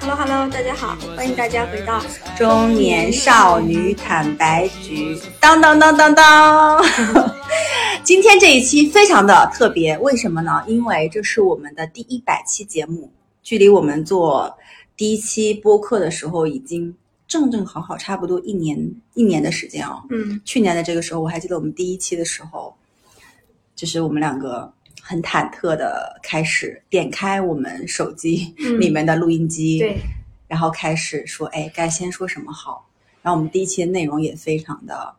Hello Hello，大家好，欢迎大家回到中年少女坦白局，当当当当当。今天这一期非常的特别，为什么呢？因为这是我们的第一百期节目，距离我们做第一期播客的时候已经正正好好差不多一年一年的时间哦。嗯，去年的这个时候，我还记得我们第一期的时候，就是我们两个很忐忑的开始点开我们手机嗯里面的录音机，对，然后开始说，哎，该先说什么好？然后我们第一期的内容也非常的，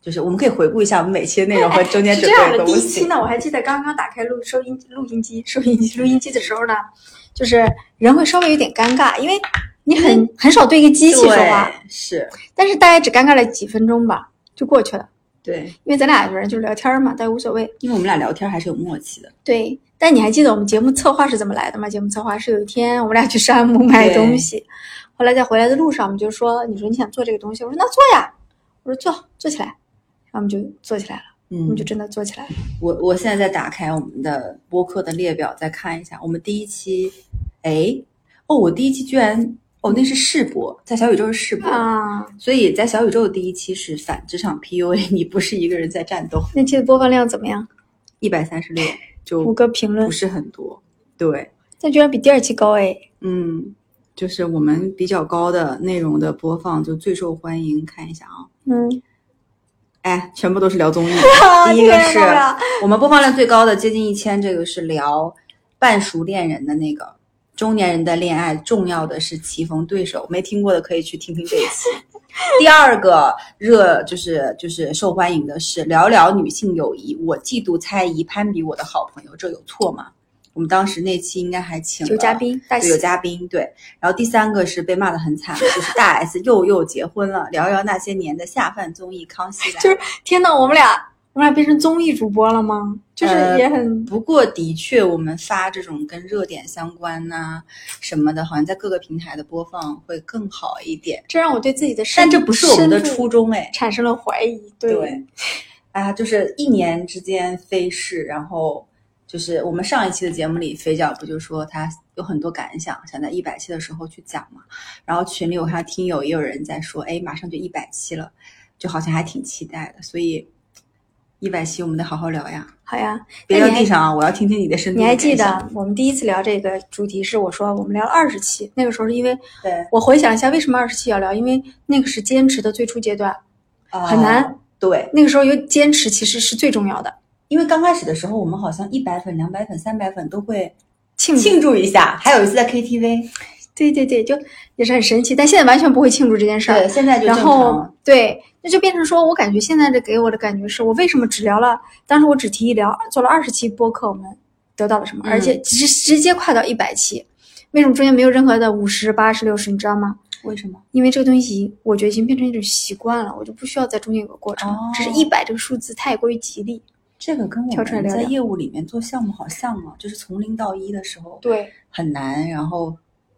就是我们可以回顾一下我们每期的内容和中间是准这样的，东西。第一期呢，我还记得刚刚打开录收音录音机、收音机、录音机的时候呢，就是人会稍微有点尴尬，因为你很很少对一个机器说话，是，但是大概只尴尬了几分钟吧，就过去了。对，因为咱俩人就是聊天嘛，但无所谓。因为我们俩聊天还是有默契的。对，但你还记得我们节目策划是怎么来的吗？节目策划是有一天我们俩去山姆买东西，后来在回来的路上，我们就说：“你说你想做这个东西？”我说：“那做呀。”我说：“做，做起来。”然后我们就做起来了，嗯我嗯们就，真的做起来了。我我现在在打开我们的播客的列表，再看一下我们第一期，哎，哦，我第一期居然，哦，那是试播，在小宇宙是试播。啊，所以在小宇宙的第一期是反职场 PUA，你不是一个人在战斗，那期的播放量怎么样？一百三十六就五个评论不，是很多。对，但居然比第二期高哎！嗯，就是我们比较高的内容的播放就最受欢迎。看一下啊，嗯，哎，全部都是聊综艺。第一个是我们播放量最高的，接近一千，这个是聊半熟恋人的那个中年人的恋爱，重要的是棋逢对手。没听过的可以去听听这一期。第二个热就是就是受欢迎的是聊聊女性友谊，我嫉妒猜疑攀比我的好朋友，这有错吗？我们当时那期应该还请了有嘉宾，有嘉宾对。然后第三个是被骂的很惨的，就是大 S 又又结婚了，聊聊那些年的下饭综艺《康熙来了》。就是天呐，我们俩我们俩变成综艺主播了吗？就是呃也很不过的确，我们发这种跟热点相关呐、什么的，好像在各个平台的播放会更好一点。这让我对自己的身，但这不是我们的初衷哎。产生了怀疑。对，哎呀，就是一年之间飞逝，然后就是我们上一期的节目里，肥脚不就说他有很多感想，想在一百期的时候去讲嘛。然后群里我看听友也有人在说，哎，马上就一百期了，就好像还挺期待的。所以一百期我们得好好聊呀，好呀。别掉地上啊！我要听听你的深度你还记得我们第一次聊这个主题是我说我们聊了二十期，那个时候是因为对，我回想一下为什么二十期要聊，因为那个是坚持的最初阶段，很难啊对，那个时候有坚持其实是最重要的，因为刚开始的时候，我们好像一百粉、两百粉、三百粉都会庆祝庆祝一下。还有一次在 KTV，对对对，就也是很神奇，但现在完全不会庆祝这件事儿。对，现在就正然后。对，那就变成说，我感觉现在的给我的感觉是我为什么只聊了，当时我只提一聊，做了二十期播客，我们得到了什么，嗯而且直直接跨到一百期，为什么中间没有任何的五十、八十、六十，你知道吗？为什么？因为这个东西，我觉得已经变成一种习惯了，我就不需要在中间有个过程。哦只是一百这个数字太过于吉利。这个跟我们在业务里面做项目好像啊，就是从零到一的时候对很难，然后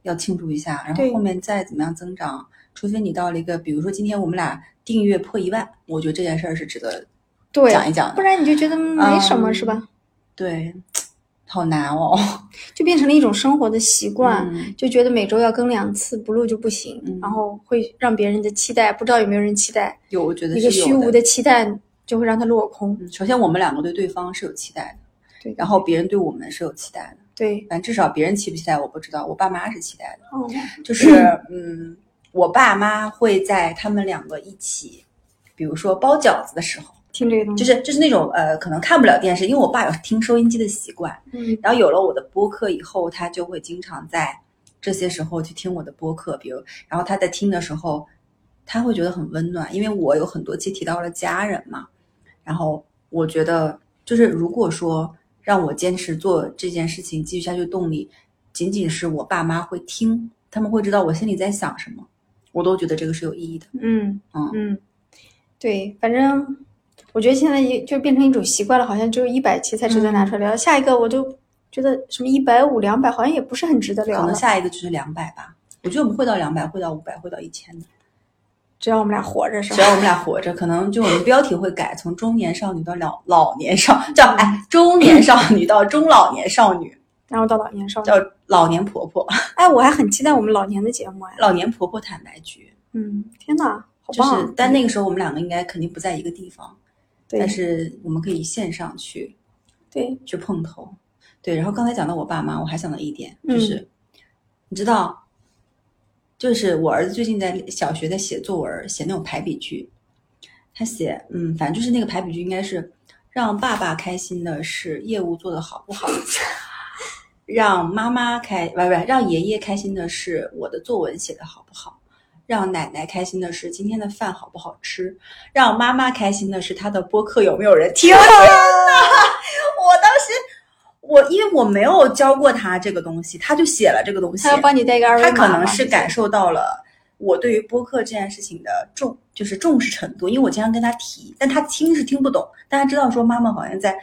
要庆祝一下，然后后面再怎么样增长，除非你到了一个，比如说今天我们俩订阅破一万，我觉得这件事儿是值得对，讲一讲的不然你就觉得没什么，嗯是吧？对，好难哦。就变成了一种生活的习惯。嗯就觉得每周要更两次，不录就不行，嗯然后会让别人的期待，不知道有没有人期待，有，我觉得一个虚无的期待就会让它落空。嗯，首先我们两个对对方是有期待的，对，然后别人对我们是有期待的，对，反正至少别人期不期待我不知道，我爸妈是期待的，哦，就是 嗯，我爸妈会在他们两个一起，比如说包饺子的时候，听这个东西，就是就是那种呃，可能看不了电视，因为我爸有听收音机的习惯，嗯，然后有了我的播客以后，他就会经常在这些时候去听我的播客，比如，然后他在听的时候，他会觉得很温暖，因为我有很多期提到了家人嘛，然后我觉得就是如果说让我坚持做这件事情继续下去的动力，仅仅是我爸妈会听，他们会知道我心里在想什么，我都觉得这个是有意义的，嗯。嗯嗯，对，反正我觉得现在也就变成一种习惯了，好像只有一百期才值得拿出来聊，下一个我就觉得什么一百五、两百好像也不是很值得聊可能，下一个就是两百吧，我觉得我们会到两百，会到五百，会到一千的。只要我们俩活着是吧？只要我们俩活着，可能就我们标题会改，从中年少女到老老年少，叫哎中年少女到中老年少女。然后到老年少女叫。老年婆婆，哎，我还很期待我们老年的节目哎。老年婆婆坦白局，嗯，天哪，好就棒啊！是，但那个时候我们两个应该肯定不在一个地方，对但是我们可以线上去对，去碰头。对，然后刚才讲到我爸妈，我还想到一点，就嗯是、你知道，就是我儿子最近在小学在写作文，写那种排比句，他写，嗯，反正就是那个排比句应该是让爸爸开心的是业务做得好不好，让妈妈开，不不，让爷爷开心的是我的作文写得好不好。让奶奶开心的是今天的饭好不好吃，让妈妈开心的是她的播客有没有人听。天哪！我因为我没有教过他这个东西，他就写了这个东西。他要帮你带一个二维码，他可能是感受到了我对于播客这件事情的重，就是重视程度。因为我经常跟他提，但他听是听不懂，但他知道说妈妈好像在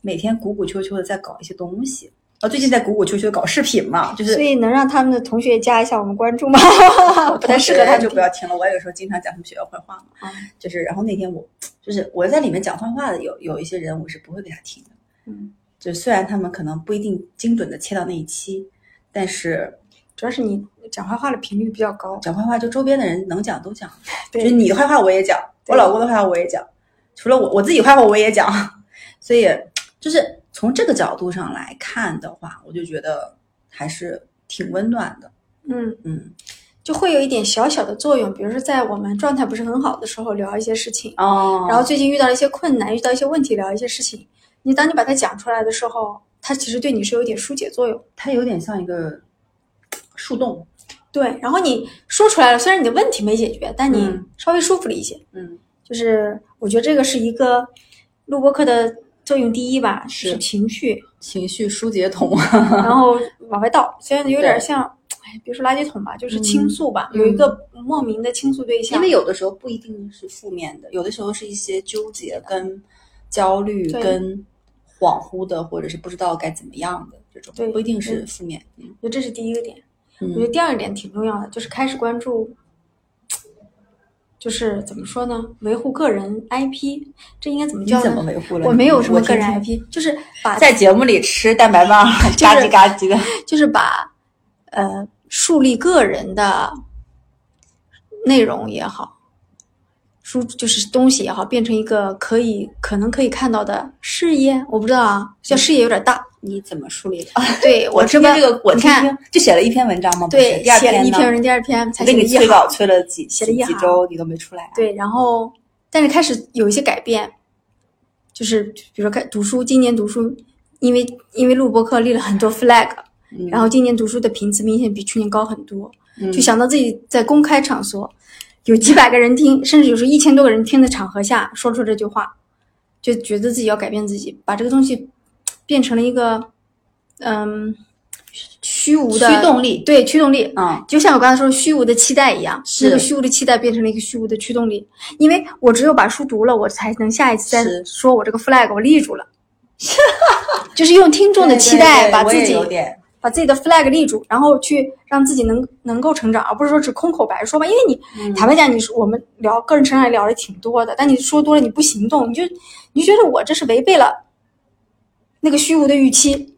每天鼓鼓秋秋的在搞一些东西。呃，最近在鼓鼓秋秋地搞视频嘛，就是所以能让他们的同学加一下我们关注吗？不太适合他就不要听了。我有时候经常讲他们学校坏话嘛，嗯就是然后那天我就是我在里面讲坏话的有有一些人我是不会给他听的，嗯，就虽然他们可能不一定精准的切到那一期，但是主要是你讲坏话的频率比较高。讲坏话就周边的人能讲都讲，对就是你的坏话我也讲，我老公的坏话我也讲，除了我我自己坏话我也讲，所以就是从这个角度上来看的话，我就觉得还是挺温暖的，嗯，嗯就会有一点小小的作用，比如说在我们状态不是很好的时候聊一些事情，哦然后最近遇到了一些困难，遇到一些问题，聊一些事情。你当你把它讲出来的时候，它其实对你是有一点疏解作用。它有点像一个树洞，对，然后你说出来了，虽然你的问题没解决，但你嗯稍微舒服了一些。嗯就是我觉得这个是一个录播课的作用第一吧，是是情绪，情绪疏解桶，然后往外倒，虽然有点像，哎，别说垃圾桶吧，就是倾嗯诉吧，嗯有一个莫名的倾诉对象。因为有的时候不一定是负面的，有的时候是一些纠结、跟焦虑、跟恍惚的，或者是不知道该怎么样的这种对，不一定是嗯负面。嗯我觉得这是第一个点。我觉得嗯第二个点挺重要的，就是开始关注，就是怎么说呢，维护个人 IP，这应该怎么你叫呢？怎么维护了？我没有什么个人我听听 IP，就是把在节目里吃蛋白棒，就是嘎叽嘎叽的。就是把呃树立个人的内容也好，书就是东西也好，变成一个可以可能可以看到的事业，我不知道啊，叫事业有点大。你怎么梳理的？对我这边这个，我你看，就写了一篇文章吗？对，写了一篇文，第二篇才我给你写了一行催稿催了几几写了一几周，你都没出来啊。对，然后但是开始有一些改变，就是比如说开读书，今年读书，因为因为录播课立了很多 flag，、嗯，然后今年读书的频次明显比去年高很多，嗯就想到自己在公开场所有几百个人听，甚至有时候一千多个人听的场合下说出这句话，就觉得自己要改变自己，把这个东西变成了一个嗯虚无的驱动力对驱动力，嗯就像我刚才说的虚无的期待一样，是那个虚无的期待变成了一个虚无的驱动力。因为我只有把书读了，我才能下一次再说我这个 flag 我立住了，就是用听众的期待把自己把自己的 flag 立住，然后去让自己能能够成长，而不是说只空口白说吧。因为你、嗯坦白讲，你说我们聊个人成长也聊的挺多的，但你说多了你不行动，你就你就觉得我这是违背了那个虚无的预期，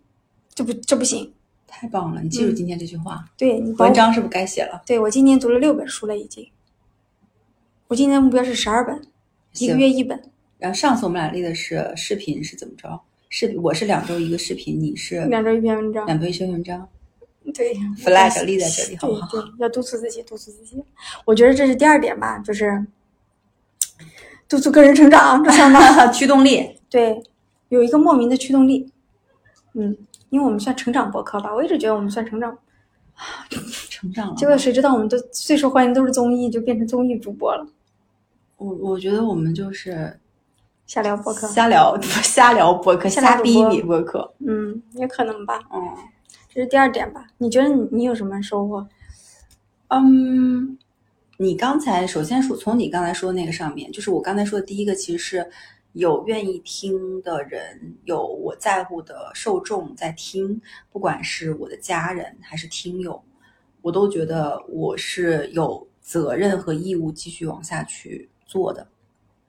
这不这不行。太棒了！你记住嗯今天这句话，对你文章是不是该写了？对我今年读了六本书了，已经。我今年的目标是十二本，一个月一本。然后上次我们俩立的是视频是怎么着？视频我是两周一个视频，你是两周一篇文章。两周一篇文章。对 flag 立在这里好不好要督促自己，督促自己。我觉得这是第二点吧，就是督促个人成长，这算吗？驱动力，对，有一个莫名的驱动力。嗯，因为我们算成长博客吧，我一直觉得我们算成长，成长了。结果谁知道我们都最受欢迎都是综艺，就变成综艺主播了。我我觉得我们就是瞎聊博客，瞎聊瞎聊播客，瞎逼你播客。嗯，也可能吧。嗯这是第二点吧？你觉得你你有什么收获？嗯，你刚才首先说从你刚才说的那个上面，就是我刚才说的第一个，其实是有愿意听的人，有我在乎的受众在听，不管是我的家人还是听友，我都觉得我是有责任和义务继续往下去做的。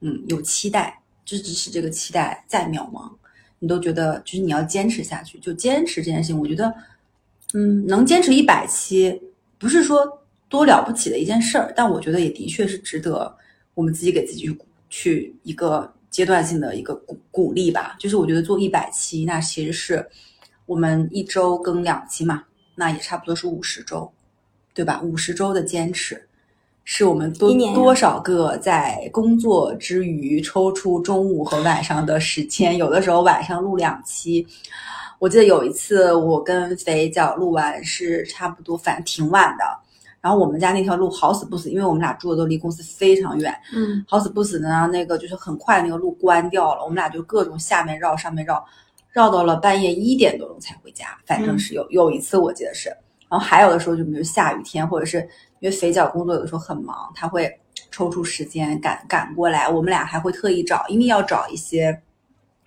嗯，有期待，就只是这个期待再渺茫，你都觉得就是你要坚持下去，就坚持这件事情。我觉得，嗯，能坚持一百期，不是说多了不起的一件事儿，但我觉得也的确是值得我们自己给自己去去一个阶段性的一个鼓鼓励吧。就是我觉得做一百期，那其实是我们一周更两期嘛，那也差不多是五十周，对吧？五十周的坚持。是我们多多少个在工作之余抽出中午和晚上的时间，有的时候晚上录两期。我记得有一次我跟肥脚录完是差不多，反正挺晚的。然后我们家那条路好死不死，因为我们俩住的都离公司非常远，嗯好死不死呢，那个就是很快那个路关掉了，我们俩就各种下面绕上面绕，绕到了半夜一点多钟才回家。反正是有、有一次我记得是，然后还有的时候就比如下雨天，或者是因为肥脚工作有的时候很忙，他会抽出时间赶赶过来，我们俩还会特意找，因为要找一些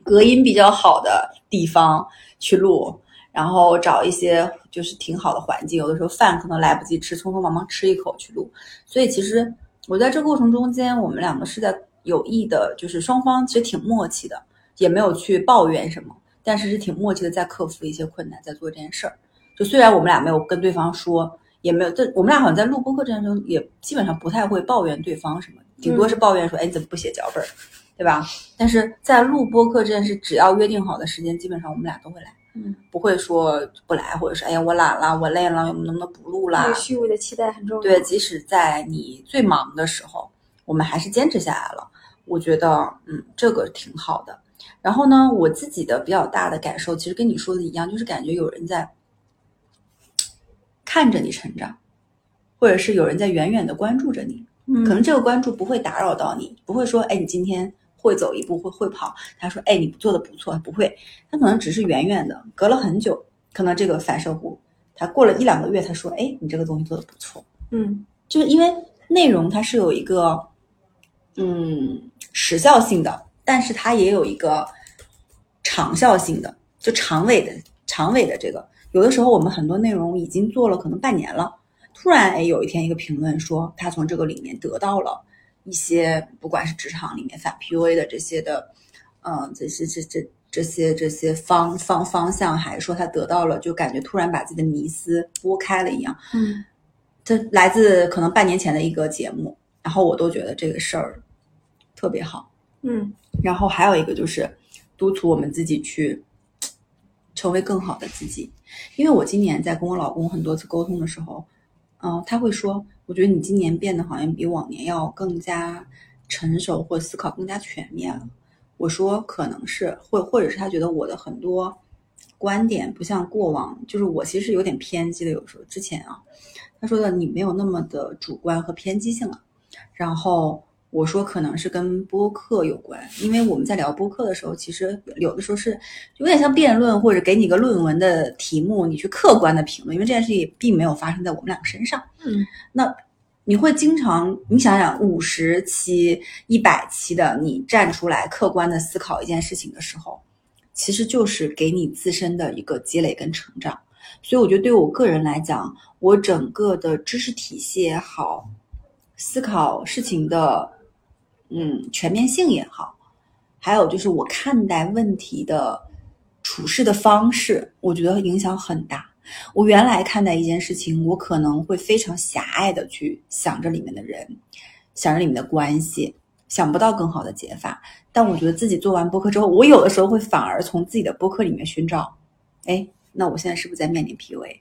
隔音比较好的地方去录。然后找一些就是挺好的环境，有的时候饭可能来不及吃，匆匆忙忙吃一口去录。所以其实我在这过程中间，我们两个是在有意的，就是双方其实挺默契的，也没有去抱怨什么，但是是挺默契的，在克服一些困难，在做这件事儿。就虽然我们俩没有跟对方说，也没有，在我们俩好像在录播课这件事中，也基本上不太会抱怨对方什么，顶多是抱怨说，哎，你怎么不写脚本儿，对吧？但是在录播课这件事，只要约定好的时间，基本上我们俩都会来。嗯，不会说不来，或者是哎呀我懒了，我累了，我们能不能不录啦这个？虚伪的期待很重要。对，即使在你最忙的时候，我们还是坚持下来了。我觉得，嗯，这个挺好的。然后呢，我自己的比较大的感受，其实跟你说的一样，就是感觉有人在看着你成长，或者是有人在远远的关注着你。嗯，可能这个关注不会打扰到你，不会说，哎，你今天会走一步，会会跑。他说，哎，你做的不错，不会。他可能只是远远的，隔了很久，可能这个反射弧，他过了一两个月，他说，哎，你这个东西做的不错。嗯就是因为内容它是有一个嗯时效性的，但是它也有一个长效性的，就长尾的长尾的这个。有的时候我们很多内容已经做了可能半年了，突然哎有一天一个评论说他从这个里面得到了一些，不管是职场里面反 PUA 的这些的，嗯，这些这这这些这些方方方向，还是说他得到了，就感觉突然把自己的迷思拨开了一样。嗯这来自可能半年前的一个节目，然后我都觉得这个事儿特别好。嗯然后还有一个就是督促我们自己去成为更好的自己，因为我今年在跟我老公很多次沟通的时候，嗯、他会说，我觉得你今年变得好像比往年要更加成熟，或思考更加全面了。我说可能是，或或者是他觉得我的很多观点不像过往，就是我其实有点偏激的，有时候之前啊，他说的你没有那么的主观和偏激性了。然后我说可能是跟播客有关，因为我们在聊播客的时候，其实有的时候是有点像辩论，或者给你个论文的题目，你去客观的评论，因为这件事情也并没有发生在我们两个身上。嗯那你会经常，你想想五十期、一百期的你站出来客观的思考一件事情的时候，其实就是给你自身的一个积累跟成长。所以我觉得对我个人来讲，我整个的知识体系也好，思考事情的嗯全面性也好，还有就是我看待问题的处事的方式，我觉得影响很大。我原来看待一件事情，我可能会非常狭隘的去想着里面的人，想着里面的关系，想不到更好的解法。但我觉得自己做完播客之后，我有的时候会反而从自己的播客里面寻找，哎，那我现在是不是在面临 PUA？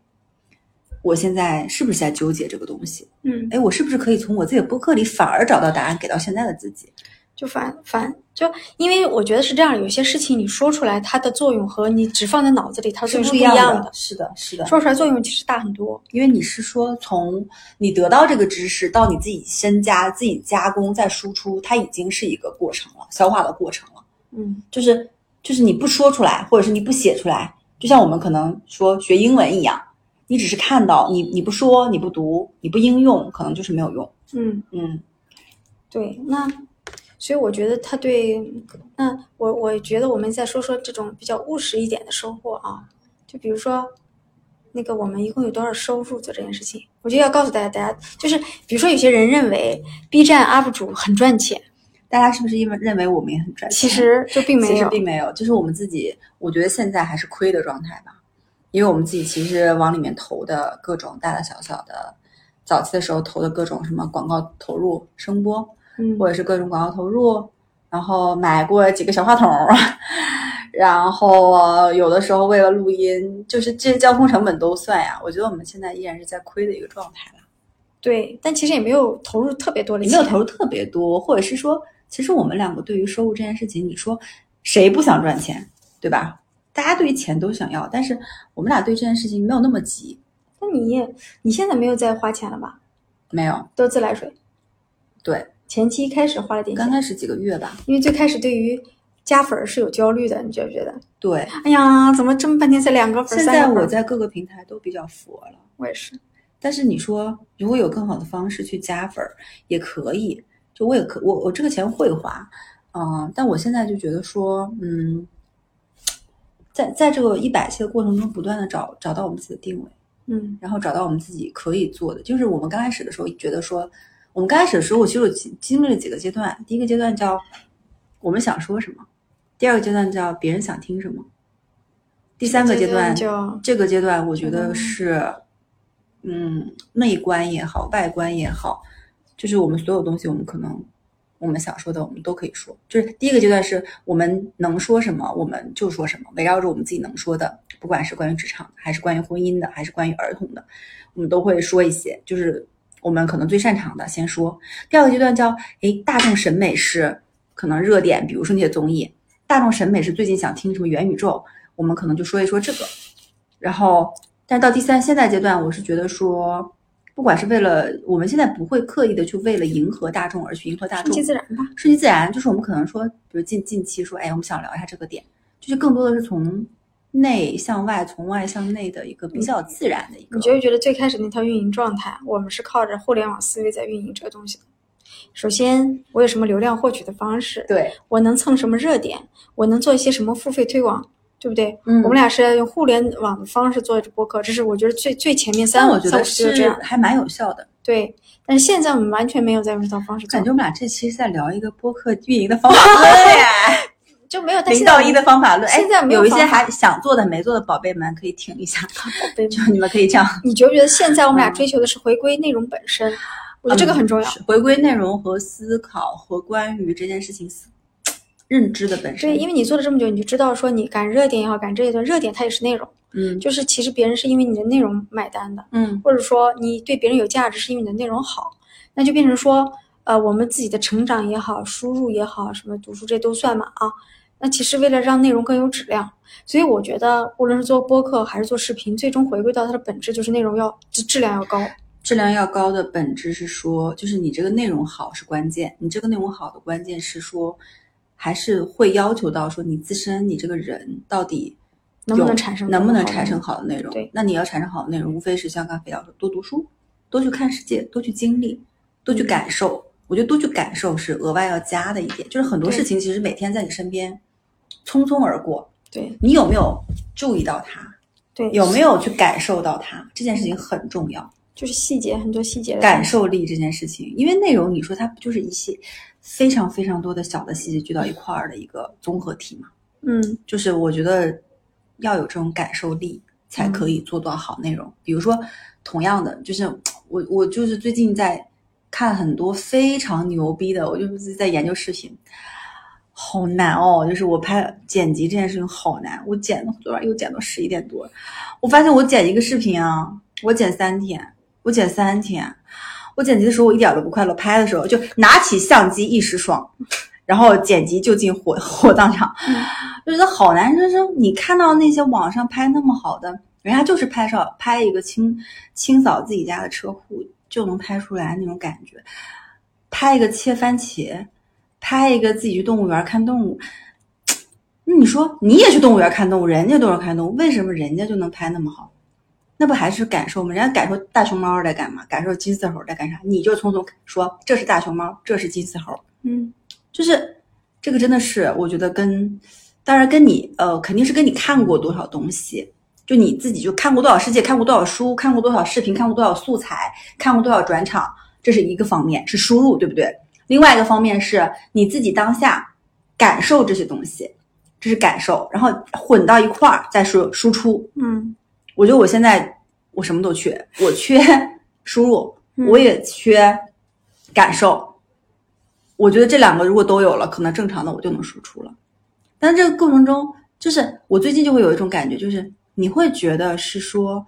我现在是不是在纠结这个东西？嗯，哎，我是不是可以从我自己的播客里反而找到答案，给到现在的自己？就反反就因为我觉得是这样，有些事情你说出来，它的作用和你只放在脑子里，它的作用是不一样样的。是的，是的。说出来作用其实大很多。因为你是说从你得到这个知识到你自己深加、自己加工再输出，它已经是一个过程了，消化的过程了。嗯就是就是你不说出来，或者是你不写出来，就像我们可能说学英文一样，你只是看到，你你不说，你不读，你不应用，可能就是没有用。嗯，嗯对，那所以我觉得他对，那我我觉得我们再说说这种比较务实一点的收获啊，就比如说。那个我们一共有多少收入做这件事情？我就要告诉大家，大家就是比如说有些人认为 B 站 UP 主很赚钱，大大家是不是因为认为我们也很赚钱？其实就并没有其实，并没有，就是我们自己，我觉得现在还是亏的状态吧，因为我们自己其实往里面投的各种大大小小的，早期的时候投的各种什么广告投入、声波，嗯，或者是各种广告投入，然后买过几个小话筒，然后呃有的时候为了录音，就是这些交通成本都算呀。我觉得我们现在依然是在亏的一个状态了，对，但其实也没有投入特别多的钱，也没有投入特别多，或者是说，其实我们两个对于收入这件事情，你说谁不想赚钱，对吧？大家对于钱都想要，但是我们俩对这件事情没有那么急，那你也你现在没有再花钱了吧？没有。都自来水，对，前期开始花了点钱，刚开始几个月吧，因为最开始对于加粉儿是有焦虑的，你觉不觉得？对。哎呀，怎么这么半天才两个粉儿？现在我在各个平台都比较佛了。我也是，但是你说，如果有更好的方式去加粉儿，也可以。就我也可，我我这个钱会花，嗯、但我现在就觉得说，嗯，在在这个一百期的过程中，不断的找找到我们自己的定位，嗯然后找到我们自己可以做的。就是我们刚开始的时候觉得说，我们刚开始的时候，我其实我经经历了几个阶段。第一个阶段叫我们想说什么，第二个阶段叫别人想听什么，第三个阶段就这个阶段，我觉嗯得是，嗯，内观也好，外观也好，就是我们所有东西，我们可能我们想说的，我们都可以说。就是第一个阶段是我们能说什么，我们就说什么，围绕着我们自己能说的，不管是关于职场的，还是关于婚姻的，还是关于儿童的，我们都会说一些，就是我们可能最擅长的先说。第二个阶段叫，诶，大众审美是可能热点，比如说那些综艺，大众审美是最近想听什么元宇宙，我们可能就说一说这个。然后，但到第三现在阶段，我是觉得说，不管是为了我们现在不会刻意的去为了迎合大众而去迎合大众顺，其自然吧。顺其自然，就是我们可能说，比如近近期说，哎，我们想聊一下这个点，就是更多的是从内向外，从外向内的一个比较自然的一个。你觉不觉得最开始那套运营状态，我们是靠着互联网思维在运营这个东西的？首先，我有什么流量获取的方式？对，我能蹭什么热点？我能做一些什么付费推广？对不对？嗯我们俩是要用互联网的方式做播客，这是我觉得最最前面三我觉得是这样。还蛮有效的。对，但是现在我们完全没有在用这套方式感，觉我们俩这期是在聊一个播客运营的方法 论耶，就没有。但零到一的方法论。哎，现在没有有一些还想做的没做的宝贝们可以听一下，对就你们可以这样。你觉不觉得现在我们俩嗯追求的是回归内容本身？我觉得这个很重要。回归内容和思考和关于这件事情思认知的本身。对，因为你做了这么久，你就知道说你赶热点也好，赶这一段热点它也是内容，嗯就是其实别人是因为你的内容买单的，嗯或者说你对别人有价值是因为你的内容好，那就变成说，呃，我们自己的成长也好，输入也好，什么读书这都算嘛啊。那其实为了让内容更有质量，所以我觉得无论是做播客还是做视频，最终回归到它的本质就是内容要质质量要高。质量要高的本质是说，就是你这个内容好是关键，你这个内容好的关键是说，还是会要求到说你自身你这个人到底能不能产生能不能产生好的内容？对那你要产生好的内容，无非是像刚才肥皂说，多读书，多去看世界，多去经历，多去嗯感受。我觉得多去感受是额外要加的一点，就是很多事情其实每天在你身边匆匆而过，对你有没有注意到它？对，有没有去感受到它？这件事情很重要。就是细节很多细节的感受力这件事情，因为内容你说它不就是一些非常非常多的小的细节聚到一块儿的一个综合体嘛？嗯就是我觉得要有这种感受力，才可以做到好内容。比如说，同样的，就是我我就是最近在看很多非常牛逼的，我就是在研究视频，好难哦！就是我拍剪辑这件事情好难，我剪到昨晚又剪到十一点多，我发现我剪一个视频啊，我剪三天，我剪三天。我剪辑的时候我一点都不快乐，拍的时候就拿起相机一时爽，然后剪辑就进火 火葬场，就觉得好难。就是你看到那些网上拍那么好的，人家就是拍照拍一个清清扫自己家的车库就能拍出来那种感觉，拍一个切番茄，拍一个自己去动物园看动物。那你说你也去动物园看动物，人家都是看动物，为什么人家就能拍那么好？那不还是感受吗？人家感受大熊猫在干嘛？感受金丝猴在干啥？你就匆匆说这是大熊猫，这是金丝猴，嗯就是这个真的是我觉得跟，当然跟你呃肯定是跟你看过多少东西，就你自己就看过多少世界，看过多少书，看过多少视频，看过多少素材，看过多少转场，这是一个方面是输入，对不对？另外一个方面是你自己当下感受这些东西，这是感受，然后混到一块儿再输输出。嗯我觉得我现在我什么都缺，我缺 输入，嗯我也缺感受。我觉得这两个如果都有了，可能正常的我就能输出了。但是这个过程中，就是我最近就会有一种感觉，就是你会觉得是说，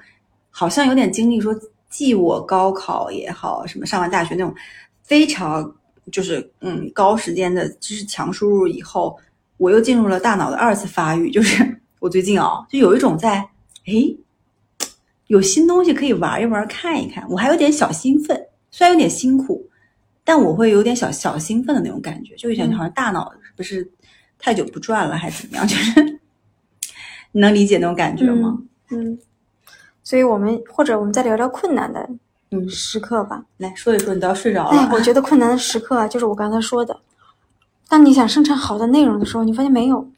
好像有点经历说，继我高考也好，什么上完大学那种非常就是嗯高时间的知识强输入以后，我又进入了大脑的二次发育，就是 我最近啊，就有一种在诶有新东西可以玩一玩、看一看，我还有点小兴奋，虽然有点辛苦，但我会有点小小兴奋的那种感觉，就有点嗯好像大脑不是太久不转了，还是怎么样？就是你能理解那种感觉吗？嗯，所以我们或者我们再聊聊困难的嗯时刻吧。来说一说，你都要睡着了哎，了。我觉得困难的时刻啊，就是我刚才说的，当你想生产好的内容的时候，你发现没有，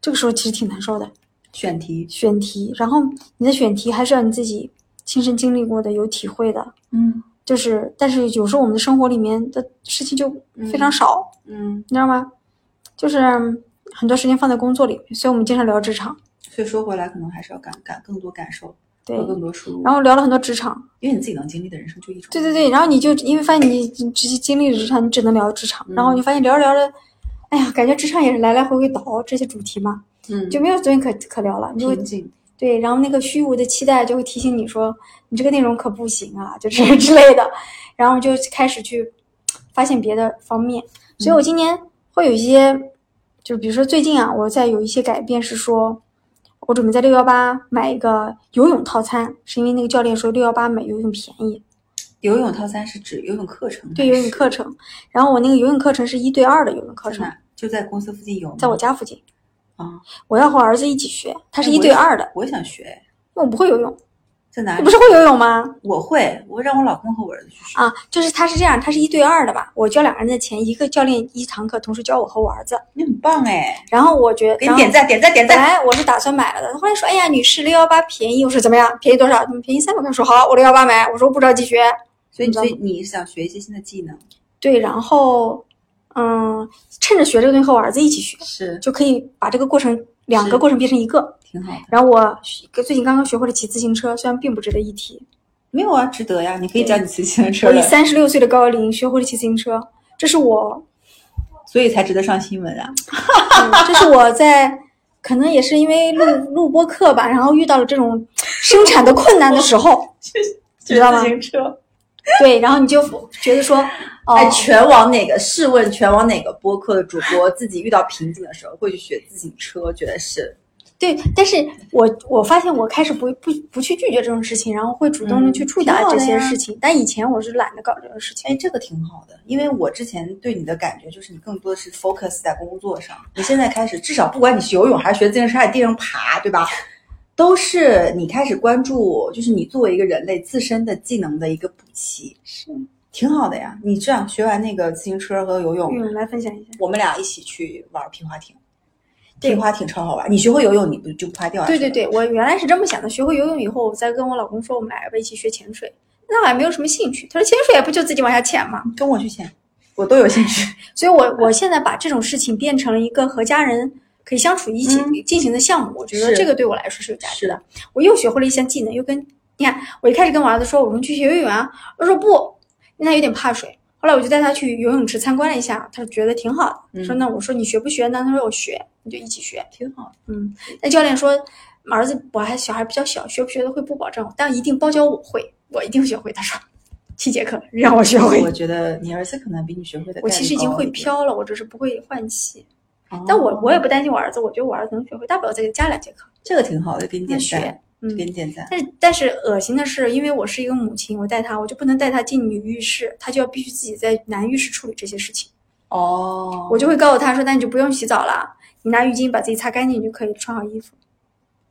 这个时候其实挺难受的。选题，选题，然后你的选题还是要你自己亲身经历过的、有体会的。嗯就是，但是有时候我们的生活里面的事情就非常少，嗯，你知道吗？就是很多时间放在工作里，所以我们经常聊职场，所以说回来，可能还是要感感更多感受对和，更多输入，然后聊了很多职场，因为你自己能经历的人生就一种。对对对，然后你就因为发现你你直接经历了职场，你只能聊职场，然后你发现聊着聊着，哎呀，感觉职场也是来来回回倒这些主题嘛，嗯，就没有东西可可聊了，你就会。对，然后那个虚无的期待就会提醒你说，你这个内容可不行啊，就是 之类的，然后就开始去发现别的方面。所以我今年会有一些，就比如说最近啊，我在有一些改变，是说我准备在六幺八买一个游泳套餐，是因为那个教练说六幺八买游泳便宜，游泳套餐是指游泳课程，对游泳课程。然后我那个游泳课程是一对二的游泳课程，就在公司附近有吗？在我家附近，啊，我要和我儿子一起学，他是哎一对二的，我也想学，我不会游泳，在哪里？你不是会游泳吗？我会，我会让我老公和我儿子去学。啊，就是他是这样，他是一对二的吧？我教两个人的钱，一个教练一堂课，同时教我和我儿子。你很棒哎，然后我觉得，给你点赞，点赞，点本赞。来我是打算买了的，后来说，哎呀，女士六幺八便宜，我说怎么样？便宜多少？他们便宜三百块，说好，我六幺八买。我说我不着急学，所以，所以你是想学一些新的技能？对，然后嗯，趁着学这个东西和我儿子一起学，是，就可以把这个过程两个过程变成一个。挺好的。然后我最近刚刚学会了骑自行车，虽然并不值得一提，没有啊，值得呀！你可以教你骑自行车我以的，三十六岁的高龄学会了骑自行车，这是我所以才值得上新闻啊。嗯这是我在可能也是因为录 录播课吧，然后遇到了这种生产的困难的时候，知道吗自行车。对，然后你就觉得说，哦，哎，全网哪个？试问全网哪个播客的主播自己遇到瓶颈的时候会去学自行车？觉得是对，但是我我发现我开始不不不去拒绝这种事情，然后会主动的去触达这些事情，但以前我是懒得搞这个事情。哎，这个挺好的，因为我之前对你的感觉就是你更多的是 focus 在工作上，你现在开始，至少不管你学游泳还是学自行车还是地上爬，对吧？都是你开始关注，就是你作为一个人类自身的技能的一个补齐，是，挺好的呀。你这样学完那个自行车和游泳，嗯，来分享一下。我们俩一起去玩皮划艇，对皮划艇超好玩。你学会游泳，你不就不怕掉下去了？对对对，我原来是这么想的，学会游泳以后，我再跟我老公说，我们俩要不要一起学潜水？那我还没有什么兴趣。他说潜水也不就自己往下潜吗？跟我去潜，我都有兴趣。所以我我现在把这种事情变成了一个和家人可以相处一起嗯进行的项目，我觉得这个对我来说是有价值的。我又学会了一项技能，又跟你看，我一开始跟我儿子说，我们去学游泳啊，我说不，因为他有点怕水。后来我就带他去游泳池参观了一下，他觉得挺好的。嗯说那我说你学不学呢？他说我学，你就一起学。挺好的。嗯，那教练说儿子我还小孩比较小，学不学的会不保证，但一定包教我会，我一定学会。他说七节课让我学会我。觉得你儿子可能比你学会的，我其实已经会。飘了，我只是不会换气。哦但我我也不担心我儿子，我觉得我儿子能学会，大不了再加两节课。这个挺好的，给你点学赞，嗯给你点赞。但是但是恶心的是，因为我是一个母亲，我带他，我就不能带他进女浴室，他就要必须自己在男浴室处理这些事情。哦，我就会告诉他说：“那你就不用洗澡了，你拿浴巾把自己擦干净就可以，穿好衣服。”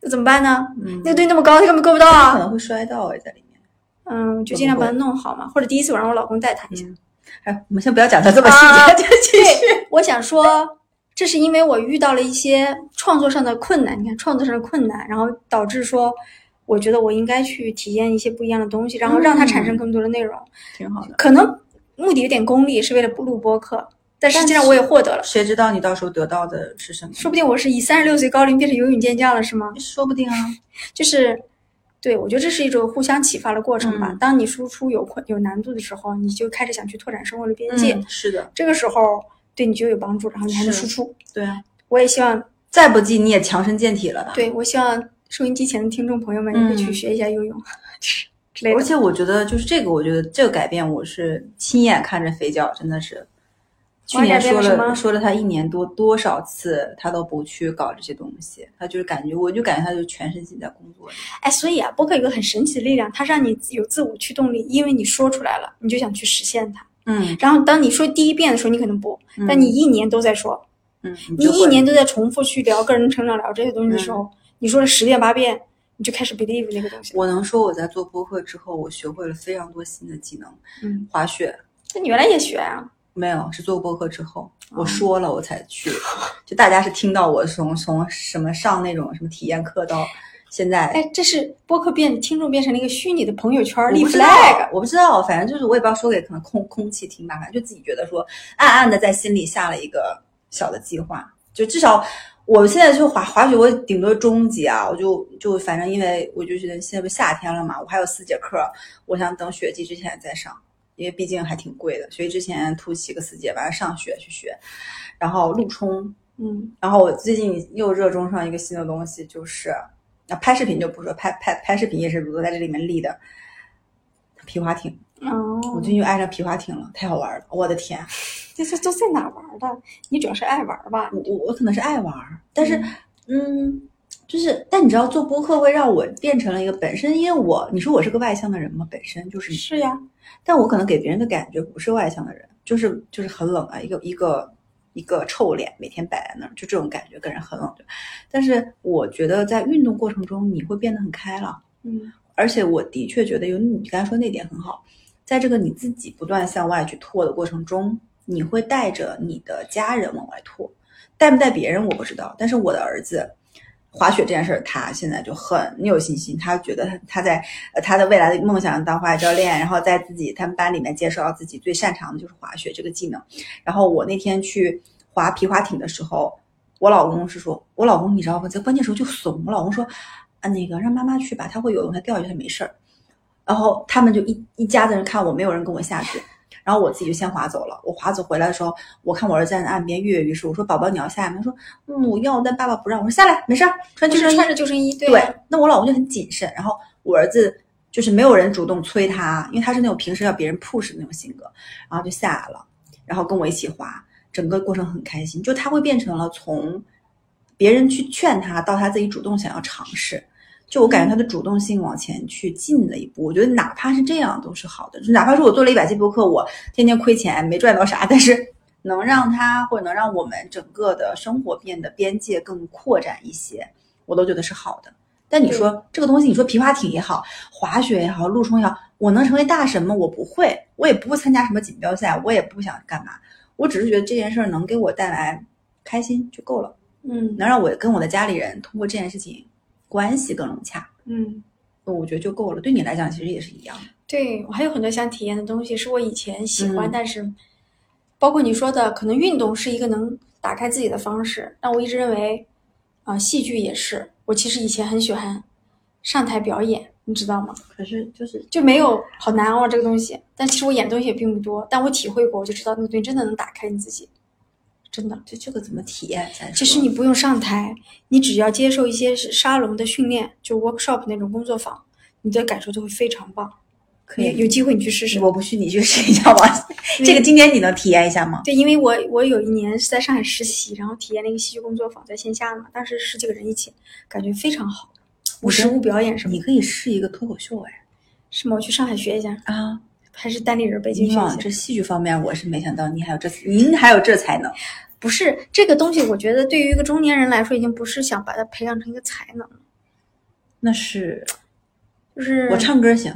那怎么办呢？嗯那个东西那么高，他根本够不到啊可啊。能会摔到哎，在里面。嗯，就尽量把它弄好嘛。或者第一次我让我老公带他一下。嗯，哎，我们先不要讲它这么细啊节，就继续。我想说，这是因为我遇到了一些创作上的困难，你看创作上的困难，然后导致说，我觉得我应该去体验一些不一样的东西，然后让它产生更多的内容。挺好的。可能目的有点功利，是为了录播客，但实际上我也获得了。谁知道你到时候得到的是什么？说不定我是以三十六岁高龄变成游泳健将了，是吗？说不定啊。就是，对我觉得这是一种互相启发的过程吧。嗯当你输出有困有难度的时候，你就开始想去拓展生活的边界，嗯，是的，这个时候对你就有帮助，然后你还能输出。对啊。我也希望，再不济你也强身健体了吧？。对我希望收音机前的听众朋友们也会去嗯学一下游泳。而且我觉得就是这个，我觉得这个改变我是亲眼看着肥脚，真的是。去年说了说了他一年多多少次他都不去搞这些东西，他就是感觉我就感觉他就全身心在工作里。哎，所以啊，播客有个很神奇的力量，它让你有自我驱动力，因为你说出来了，你就想去实现它。嗯然后当你说第一遍的时候，你可能不，但你一年都在说，嗯，你一年都在重复去聊个人成长、聊这些东西的时候，你说了十遍八遍，你就开始 believe 那个东西。我能说我在做播客之后，我学会了非常多新的技能。嗯，滑雪那你原来也学啊？没有，是做播客之后，哦我说了我才去。就大家是听到我从从什么上那种什么体验课到现在，哎，这是播客变听众变成了一个虚拟的朋友圈立 flag。，我不知道，反正就是我也不知道说给可能空空气听吧，反正就自己觉得说暗暗的在心里下了一个小的计划，就至少我现在就滑滑雪，我顶多中级啊，我就就反正因为我就觉得现在不夏天了嘛，我还有四节课，我想等雪季之前再上，因为毕竟还挺贵的，所以之前突袭个四节，完了上学去学，然后陆冲，嗯，然后我最近又热衷上一个新的东西，就是啊拍视频就不说，拍拍拍视频也是我在这里面立的皮划艇。哦，我最近又爱上皮划艇了，太好玩了！我的天，这这都在哪玩的？你主要是爱玩吧？我我我可能是爱玩，但是嗯，就是但你知道做播客会让我变成了一个本身，因为我你说我是个外向的人吗？本身就是是呀，但我可能给别人的感觉不是外向的人，就是就是很冷啊，一个一个一个臭脸，每天摆在那儿，就这种感觉，跟人很冷。但是我觉得在运动过程中，你会变得很开朗，嗯而且我的确觉得有你刚才说那点很好，在这个你自己不断向外去拓的过程中，你会带着你的家人往外拓，带不带别人我不知道，但是我的儿子。滑雪这件事儿，他现在就很有信心。他觉得他他在呃他的未来的梦想当滑雪教练，然后在自己他们班里面介绍自己最擅长的就是滑雪这个技能。然后我那天去滑皮划艇的时候，我老公是说，我老公你知道吗？在关键时候就怂。我老公说啊，那个让妈妈去吧，他会游泳，他掉下去他没事儿。然后他们就一一家子人看我，没有人跟我下去。然后我自己就先滑走了。我滑走回来的时候，我看我儿子在那岸边跃跃欲试。我说：“宝宝，你要下来吗？”他说：“嗯，我要，但爸爸不让。”我说：“下来，没事儿，穿救生衣。”穿着救生衣，对那我老公就很谨慎，然后我儿子就是没有人主动催他，因为他是那种平时要别人 push 的那种性格，然后就下来了，然后跟我一起滑，整个过程很开心。就他会变成了从别人去劝他，到他自己主动想要尝试。就我感觉他的主动性往前去进了一步，我觉得哪怕是这样都是好的。就哪怕是我做了一百期播客，我天天亏钱没赚到啥，但是能让他或者能让我们整个的生活变得边界更扩展一些，我都觉得是好的。但你说这个东西，你说皮划艇也好，滑雪也好，陆冲也好，我能成为大神吗？我不会，我也不会参加什么锦标赛，我也不想干嘛。我只是觉得这件事儿能给我带来开心就够了，嗯能让我跟我的家里人通过这件事情关系更融洽，嗯，我觉得就够了。对你来讲，其实也是一样的。对我还有很多想体验的东西，是我以前喜欢，嗯但是包括你说的，可能运动是一个能打开自己的方式。但我一直认为，啊、戏剧也是。我其实以前很喜欢上台表演，你知道吗？可是就是就没有好难哦这个东西。但其实我演的东西也并不多，但我体会过，我就知道那个东西真的能打开你自己，真的。这这个怎么体验？其实你不用上台，你只要接受一些沙龙的训练，就 workshop 那种工作坊，你的感受就会非常棒。可以，有有机会你去试试。我不去，你去试一下吧。这个今天你能体验一下吗？对，因为我我有一年是在上海实习，然后体验了一个戏剧工作坊，在线下的嘛，当时十几个人一起，感觉非常好，无实物表演什么。你可以试一个脱口秀哎是吗？我去上海学一下，啊！还是单立人北京你学一下？往这戏剧方面，我是没想到您还有这，您还有这才能。不是这个东西，我觉得对于一个中年人来说，已经不是想把它培养成一个才能了，那是就是我唱歌行，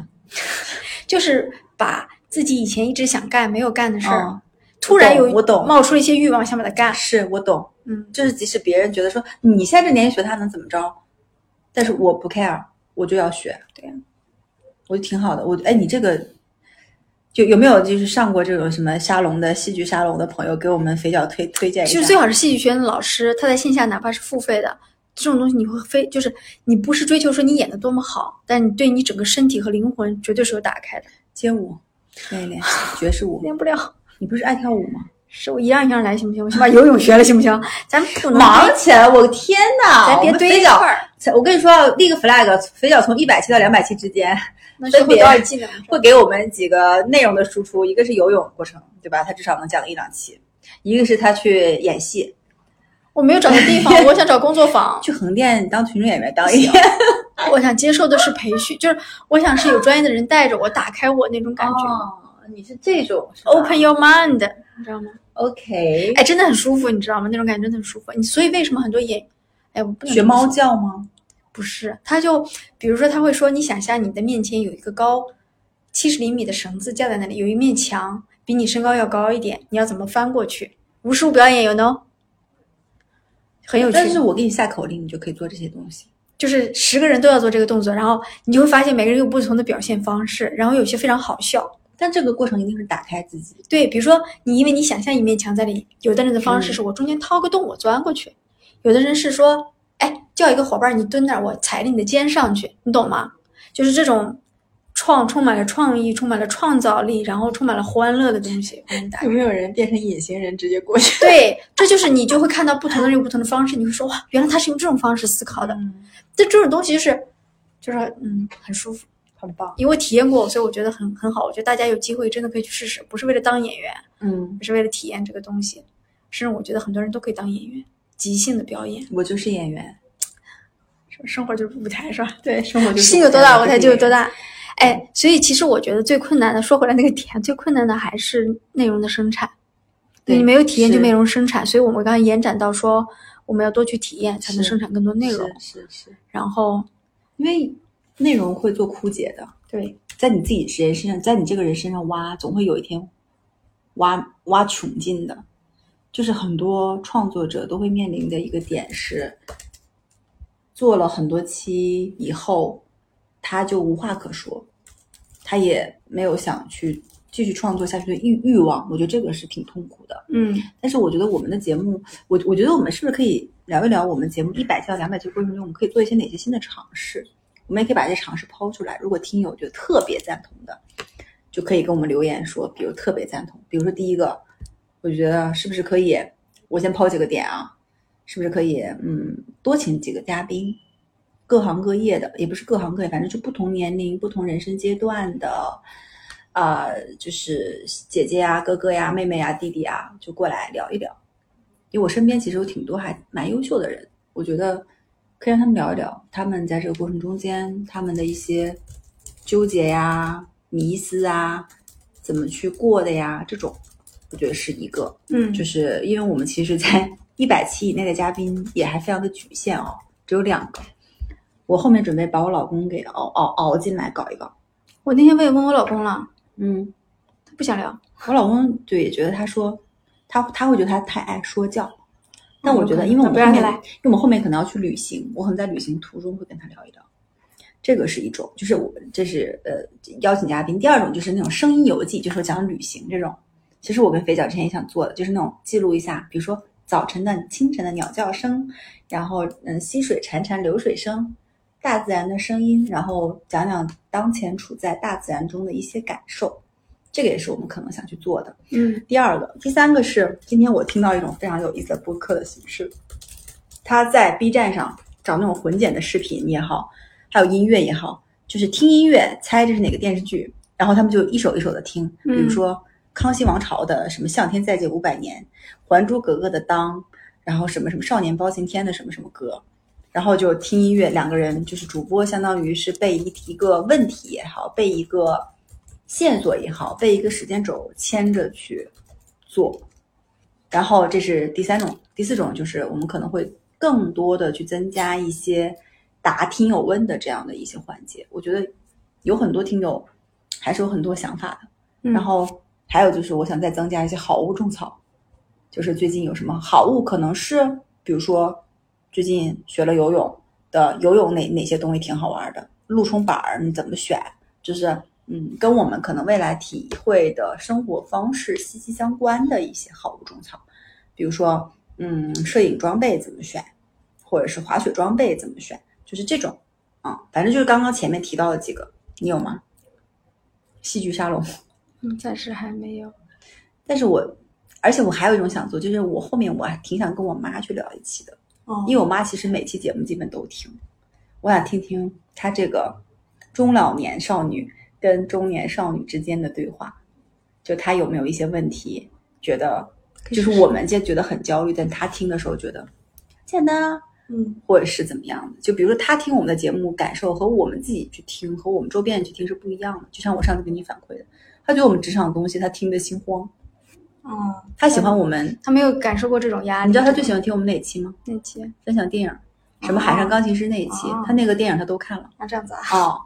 就是把自己以前一直想干没有干的事儿，嗯突然有我懂冒出了一些欲望，想把它干。是我懂。嗯，就是即使别人觉得说你现在这年纪学它能怎么着，但是我不 care，我就要学。对呀我就挺好的。我哎，你这个就有没有就是上过这种什么沙龙的戏剧沙龙的朋友给我们肥脚推推荐一下？其实最好是戏剧学院的老师，他在线下哪怕是付费的，这种东西你会非就是你不是追求说你演的多么好，但你对你整个身体和灵魂绝对是有打开的。街舞练一练，爵士舞。练不了，你不是爱跳舞吗？是我一样一样来行不行？我先把游泳学了行不行？咱不忙起来，我的天呐！咱别堆一块儿，我跟你说，立个 flag，肥脚从一百期到两百期之间，分别？会给我们几个内容的输出，一个是游泳过程，对吧？他至少能讲一两期；一个是他去演戏，我没有找到地方，我想找工作坊。去横店当群众演员当一天。我想接受的是培训，就是我想是有专业的人带着我，打开我那种感觉。哦，你是这种是 Open your mind，你知道吗？OK，哎，真的很舒服，你知道吗？那种感觉真的很舒服。你所以为什么很多演，哎，我不能学猫叫吗？不是，他就比如说他会说，你想象你的面前有一个高七十厘米的绳子架在那里，有一面墙比你身高要高一点，你要怎么翻过去？无实物表演有呢，很有趣。但是我给你下口令，你就可以做这些东西。就是十个人都要做这个动作，然后你就会发现每个人有不同的表现方式，然后有些非常好笑。但这个过程一定是打开自己。对，比如说你因为你想象一面墙在里，有的人的方式是我中间掏个洞，我钻过去；有的人是说，哎，叫一个伙伴你蹲那儿，我踩着你的肩上去，你懂吗？就是这种创充满了创意、充满了创造力，然后充满了欢乐的东西。我给你打开没有人变成隐形人直接过去？对，这就是你就会看到不同的人有不同的方式，你会说哇，原来他是用这种方式思考的。这这种东西就是就是嗯很舒服，很棒。因为我体验过，所以我觉得很很好。我觉得大家有机会真的可以去试试，不是为了当演员，嗯，是为了体验这个东西。甚至我觉得很多人都可以当演员，即兴的表演，我就是演员。生活就是舞台，是吧？对，生活就是心有多大，舞台就有多大。大。哎，所以其实我觉得最困难的，说回来那个点，最困难的还是内容的生产。对你没有体验就没有生产，所以我们刚才延展到说，我们要多去体验，才能生产更多内容。是是是，然后，因为内容会做枯竭的，对，在你自己人身上，在你这个人身上挖，总会有一天挖挖穷尽的。就是很多创作者都会面临的一个点是，做了很多期以后，他就无话可说，他也没有想去继续创作下去的欲欲望。我觉得这个是挺痛苦的。嗯，但是我觉得我们的节目，我我觉得我们是不是可以聊一聊我们节目一百期到两百期过程中，我们可以做一些哪些新的尝试？我们也可以把这些尝试抛出来。如果听友觉得特别赞同的，就可以跟我们留言说，比如特别赞同，比如说第一个，我觉得是不是可以，我先抛几个点啊，是不是可以，嗯，多请几个嘉宾，各行各业的，也不是各行各业，反正就不同年龄、不同人生阶段的，啊、就是姐姐呀、哥哥呀、妹妹呀、弟弟啊，就过来聊一聊。因为我身边其实有挺多还蛮优秀的人，我觉得可以让他们聊一聊，他们在这个过程中间他们的一些纠结呀、迷思啊，怎么去过的呀，这种我觉得是一个。嗯，就是因为我们其实，在 一百期以内的嘉宾也还非常的局限哦，只有两个。我后面准备把我老公给熬熬熬进来搞一搞。我那天我也问我老公了，嗯，他不想聊。我老公对也觉得他说他他会觉得他太爱说教，但我觉得嗯因为我们后面来因为我们后面可能要去旅行，我可能在旅行途中会跟他聊一聊。这个是一种，就是我这是呃邀请嘉宾。第二种就是那种声音游记，就是讲旅行这种。其实我跟肥脚之前也想做的，就是那种记录一下，比如说早晨的清晨的鸟叫声，然后嗯溪水潺潺流水声，大自然的声音，然后讲讲当前处在大自然中的一些感受。这个也是我们可能想去做的。嗯第二个，第三个是今天我听到一种非常有意思的播客的形式，他在 B 站上找那种混剪的视频也好，还有音乐也好，就是听音乐猜这是哪个电视剧，然后他们就一首一首的听，比如说《康熙王朝》的什么“向天再借五百年”，《还珠格格》的“当”，然后什么什么《少年包青天》的什么什么歌，然后就听音乐，两个人就是主播，相当于是被一一个问题也好，被一个线索也好，被一个时间轴牵着去做。然后这是第三种，第四种就是我们可能会更多的去增加一些答听友问的这样的一些环节。我觉得有很多听友还是有很多想法的。嗯然后还有就是，我想再增加一些好物种草，就是最近有什么好物，可能是比如说最近学了游泳的游泳哪哪些东西挺好玩的，路冲板儿你怎么选？就是嗯，跟我们可能未来体会的生活方式息息相关的一些好物种草，比如说，嗯，摄影装备怎么选，或者是滑雪装备怎么选，就是这种啊，反正就是刚刚前面提到的几个，你有吗？戏剧沙龙，嗯，暂时还没有。但是我，而且我还有一种想做，就是我后面我还挺想跟我妈去聊一期的，哦因为我妈其实每期节目基本都听，我想听听她这个中老年少女跟中年少女之间的对话，就她有没有一些问题，觉得就是我们就觉得很焦虑，但她听的时候觉得简单啊，嗯或者是怎么样的。就比如说她听我们的节目，感受和我们自己去听和我们周边人去听是不一样的。就像我上次给你反馈的，她觉得我们职场的东西他听得心慌，哦，他喜欢我们。他没有感受过这种压力。你知道他最喜欢听我们哪期吗？哪期分享电影，什么海上钢琴师那一期，他那个电影他都看了。啊，这样子啊，哦，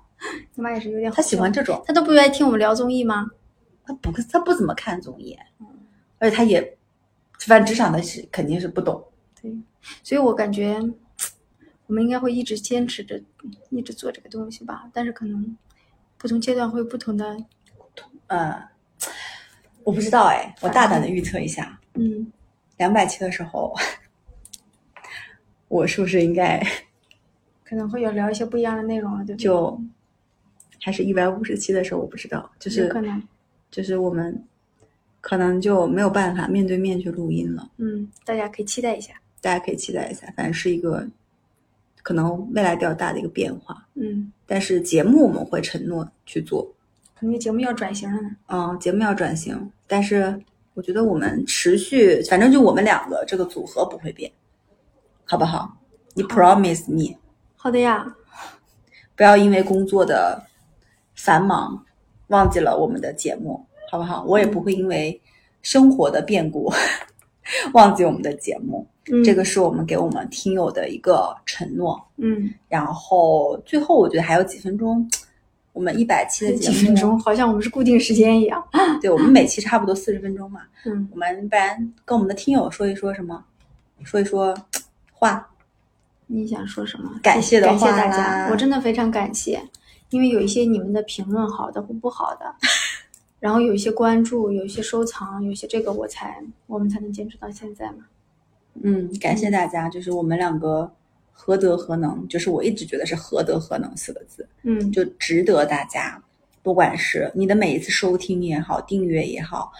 你妈也是有点他喜欢，这种，他都不愿意听我们聊综艺吗？他不他不怎么看综艺，而且他也，反正职场的是肯定是不懂。对，所以我感觉我们应该会一直坚持着，一直做这个东西吧。但是可能不同阶段会有不同的，呃，我不知道哎，我大胆的预测一下，嗯，两百期的时候，我是不是应该可能会有聊一些不一样的内容了，对不对？就还是一百五十期的时候，我不知道，就是可能，就是我们可能就没有办法面对面去录音了。嗯，大家可以期待一下，大家可以期待一下，反正是一个可能未来比较大的一个变化。嗯，但是节目我们会承诺去做，可能节目要转型了呢。嗯，节目要转型，但是我觉得我们持续，反正就我们两个这个组合不会变，好不好？你 promise me，好的呀，不要因为工作的繁忙忘记了我们的节目，好不好？我也不会因为生活的变故 忘记我们的节目，嗯，这个是我们给我们听友的一个承诺。嗯，然后最后我觉得还有几分钟，我们一百期的节目，几分钟，好像我们是固定时间一样。对我们每期差不多四十分钟嘛。嗯，我们不然跟我们的听友说一说什么，说一说话。你想说什么？感谢的感谢话大家，啦我真的非常感谢，因为有一些你们的评论好的或不好的，然后有一些关注，有一些收藏，有些这个我才我们才能坚持到现在嘛。嗯，感谢大家，就是我们两个何德何能，就是我一直觉得是何德何能四个字，嗯，就值得大家，不管是你的每一次收听也好，订阅也好。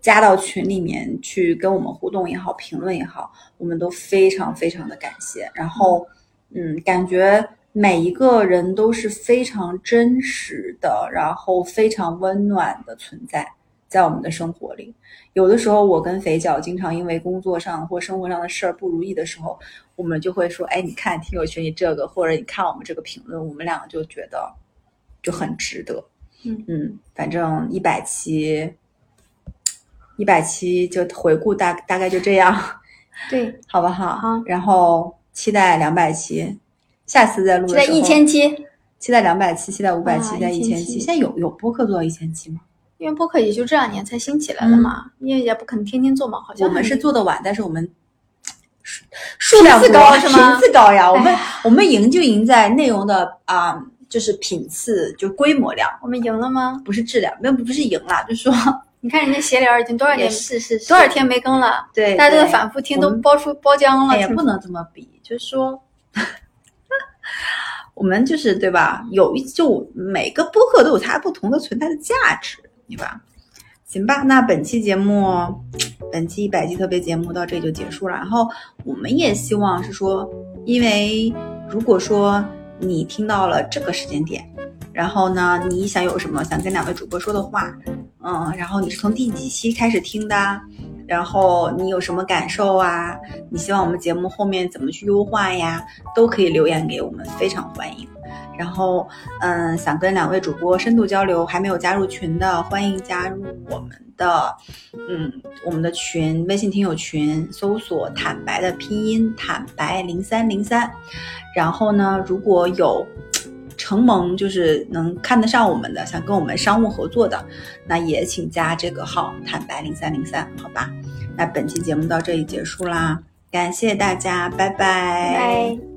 加到群里面去跟我们互动也好，评论也好，我们都非常非常的感谢。然后，嗯，感觉每一个人都是非常真实的，然后非常温暖的存在在我们的生活里。有的时候，我跟肥脚经常因为工作上或生活上的事儿不如意的时候，我们就会说：“哎，你看听友群里这个，或者你看我们这个评论，我们两个就觉得就很值得。”嗯嗯，反正一百期。一百期就回顾大大概就这样，对，好不好？好然后期待两百期，下次再录期待一千期，期待两百期，期待五百期，待一千1000期期。现在有有播客做到一千期吗？因为播客也就这两年才兴起来的嘛，因为也不可能天天做嘛，好像我们是做的晚，但是我们数数量高是吗频次高呀。我们哎我们赢就赢在内容的啊、就是品次，就规模量，我们赢了吗？不是质量。没有不是赢了，就是说 你看人家闲聊已经多少也年是是多少天没更了，对，大家都在反复听，都包出包浆了。哎呀，听不能这么比，就是说，我们就是对吧？有一就每个播客都有它不同的存在的价值，对吧？行吧，那本期节目，本期一百期特别节目到这里就结束了。然后我们也希望是说，因为如果说你听到了这个时间点，然后呢，你想有什么想跟两位主播说的话，嗯，然后你是从第几期开始听的？然后你有什么感受啊？你希望我们节目后面怎么去优化呀？都可以留言给我们，非常欢迎。然后，嗯，想跟两位主播深度交流，还没有加入群的，欢迎加入我们的，嗯，我们的群，微信听友群，搜索“坦白”的拼音“坦白零三零三”。然后呢，如果有承蒙就是能看得上我们的，想跟我们商务合作的，那也请加这个号“坦白零三零三”，好吧？那本期节目到这里结束啦，感谢大家，拜拜拜拜。